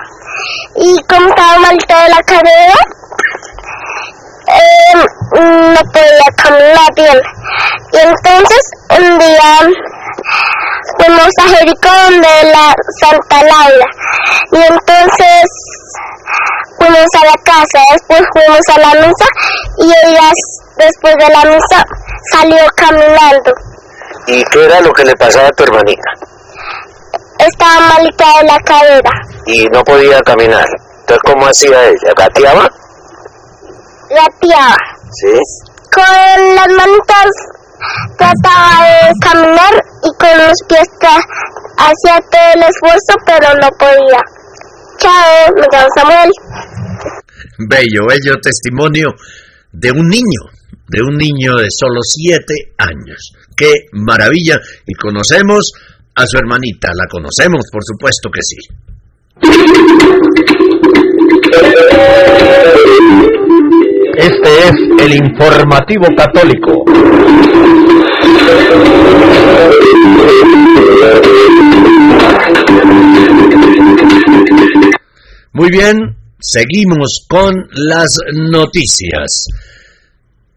y como estaba malita de la cadera em, no podía caminar bien. Y entonces un día fuimos a Jericó donde la Santa Laura. Y entonces fuimos a la casa, después fuimos a la misa y ella después de la misa salió caminando. ¿Y qué era lo que le pasaba a tu hermanita? Estaba malita de la cadera. Y no podía caminar. Entonces, ¿cómo hacía ella? ¿Gateaba? Gateaba. ¿Sí? Con las manitas trataba de caminar y con los pies hacía todo el esfuerzo, pero no podía. Chao, me llamo Samuel. Bello, bello testimonio de un niño, de un niño de solo siete años. ¡Qué maravilla! Y conocemos a su hermanita, la conocemos, por supuesto que sí. Este es el informativo católico. Muy bien, seguimos con las noticias.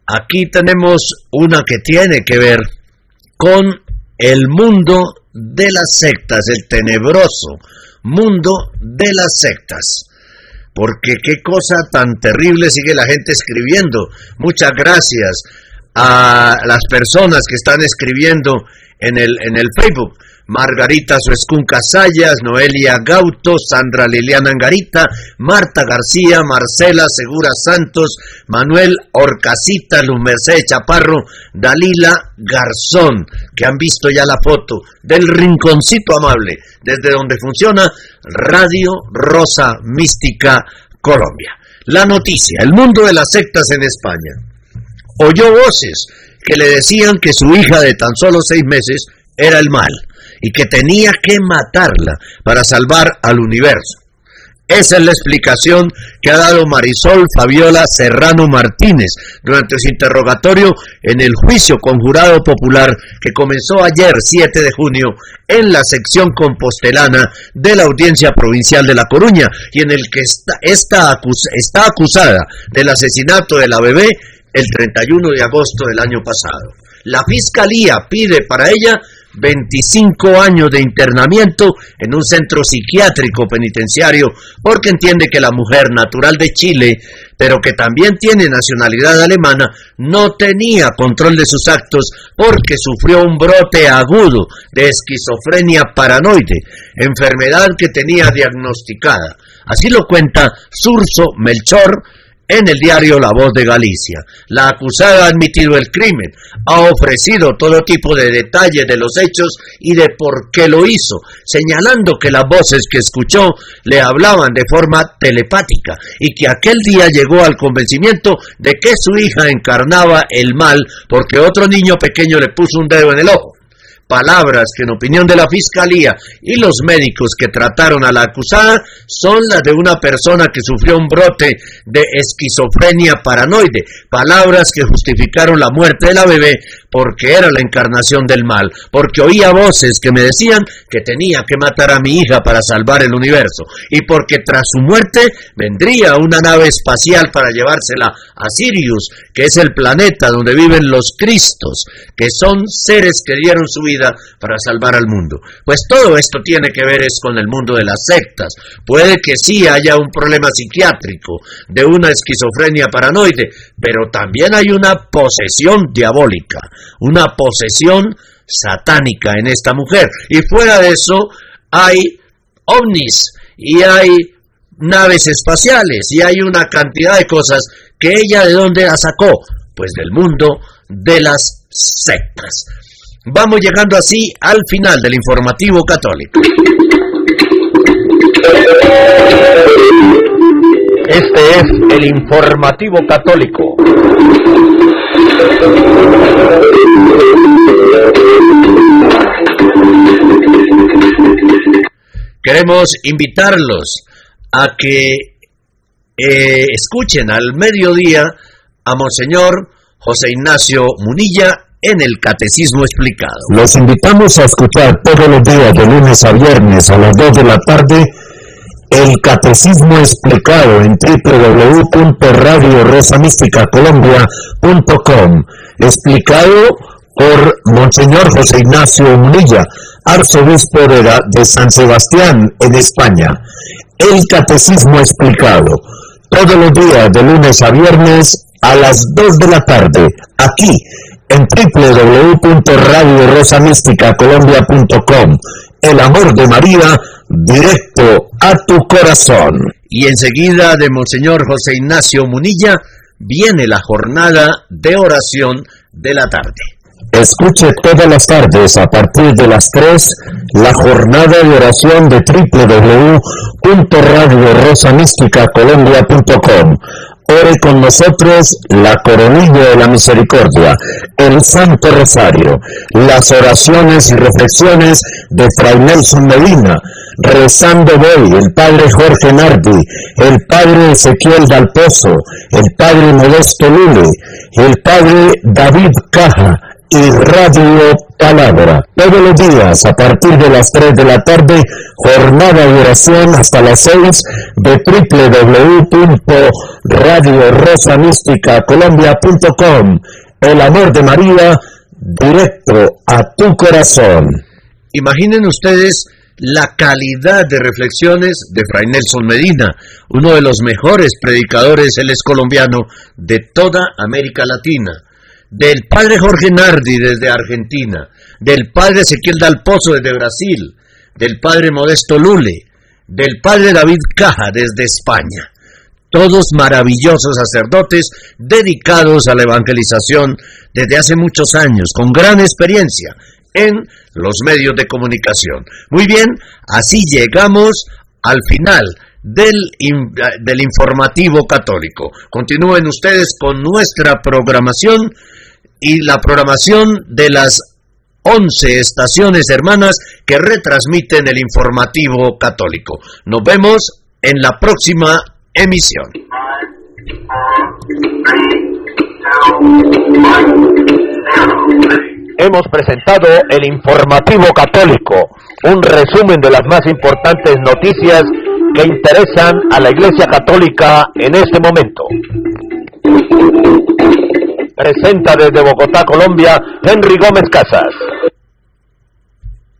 Aquí tenemos una que tiene que ver con el mundo de las sectas, el tenebroso mundo de las sectas. Porque qué cosa tan terrible sigue la gente escribiendo. Muchas gracias a las personas que están escribiendo en el, en el Facebook. Margarita Suescún Casallas, Noelia Gauto, Sandra Liliana Angarita, Marta García, Marcela Segura Santos, Manuel Orcasita, Luz Mercedes Chaparro, Dalila Garzón, que han visto ya la foto del rinconcito amable, desde donde funciona Radio Rosa Mística Colombia. La noticia, el mundo de las sectas en España. Oyó voces que le decían que su hija de tan solo seis meses era el mal y que tenía que matarla para salvar al universo. Esa es la explicación que ha dado Marisol Fabiola Serrano Martínez durante su interrogatorio en el juicio conjurado popular que comenzó ayer 7 de junio en la sección compostelana de la Audiencia Provincial de La Coruña y en el que está, está, está acusada del asesinato de la bebé el 31 de agosto del año pasado. La Fiscalía pide para ella 25 años de internamiento en un centro psiquiátrico penitenciario porque entiende que la mujer natural de Chile, pero que también tiene nacionalidad alemana, no tenía control de sus actos porque sufrió un brote agudo de esquizofrenia paranoide, enfermedad que tenía diagnosticada. Así lo cuenta Surso Melchor, en el diario La Voz de Galicia. La acusada ha admitido el crimen, ha ofrecido todo tipo de detalles de los hechos y de por qué lo hizo, señalando que las voces que escuchó le hablaban de forma telepática y que aquel día llegó al convencimiento de que su hija encarnaba el mal porque otro niño pequeño le puso un dedo en el ojo palabras que en opinión de la Fiscalía y los médicos que trataron a la acusada son las de una persona que sufrió un brote de esquizofrenia paranoide, palabras que justificaron la muerte de la bebé porque era la encarnación del mal, porque oía voces que me decían que tenía que matar a mi hija para salvar el universo, y porque tras su muerte vendría una nave espacial para llevársela a Sirius, que es el planeta donde viven los Cristos, que son seres que dieron su vida para salvar al mundo. Pues todo esto tiene que ver es con el mundo de las sectas. Puede que sí haya un problema psiquiátrico, de una esquizofrenia paranoide, pero también hay una posesión diabólica una posesión satánica en esta mujer. Y fuera de eso hay ovnis y hay naves espaciales y hay una cantidad de cosas que ella de dónde la sacó? Pues del mundo de las sectas. Vamos llegando así al final del informativo católico. Este es el informativo católico. Queremos invitarlos a que eh, escuchen al mediodía a Monseñor José Ignacio Munilla en el Catecismo Explicado. Los invitamos a escuchar todos los días de lunes a viernes a las 2 de la tarde el Catecismo Explicado en www.radiorosamísticacolombia.com explicado por Monseñor José Ignacio Munilla, arzobispo de, San Sebastián, en España. El Catecismo Explicado, todos los días de lunes a viernes a las 2 de la tarde, aquí en www.radiorosamísticacolombia.com. El amor de María, directo a tu corazón. Y enseguida de Monseñor José Ignacio Munilla viene la jornada de oración de la tarde. Escuche todas las tardes a partir de las 3 la jornada de oración de www.radiorosamísticacolombia.com. Con nosotros la coronilla de la misericordia, el Santo Rosario, las oraciones y reflexiones de Fray Nelson Medina, rezando hoy el Padre Jorge Nardi, el Padre Ezequiel Dalpozo, el Padre Modesto Lule, el Padre David Caja, y Radio Palabra. Todos los días a partir de las 3 de la tarde, jornada de oración hasta las 6 de www.radiorosamísticacolombia.com. El amor de María directo a tu corazón. Imaginen ustedes la calidad de reflexiones de Fray Nelson Medina, uno de los mejores predicadores, él es colombiano, de toda América Latina del padre Jorge Nardi desde Argentina, del padre Ezequiel Dalpozo desde Brasil, del padre Modesto Lule, del padre David Caja desde España. Todos maravillosos sacerdotes dedicados a la evangelización desde hace muchos años, con gran experiencia en los medios de comunicación. Muy bien, así llegamos al final del, del informativo católico. Continúen ustedes con nuestra programación y la programación de las 11 estaciones hermanas que retransmiten el informativo católico. Nos vemos en la próxima emisión. Hemos presentado el informativo católico, un resumen de las más importantes noticias que interesan a la Iglesia Católica en este momento. Presenta desde Bogotá, Colombia, Henry Gómez Casas.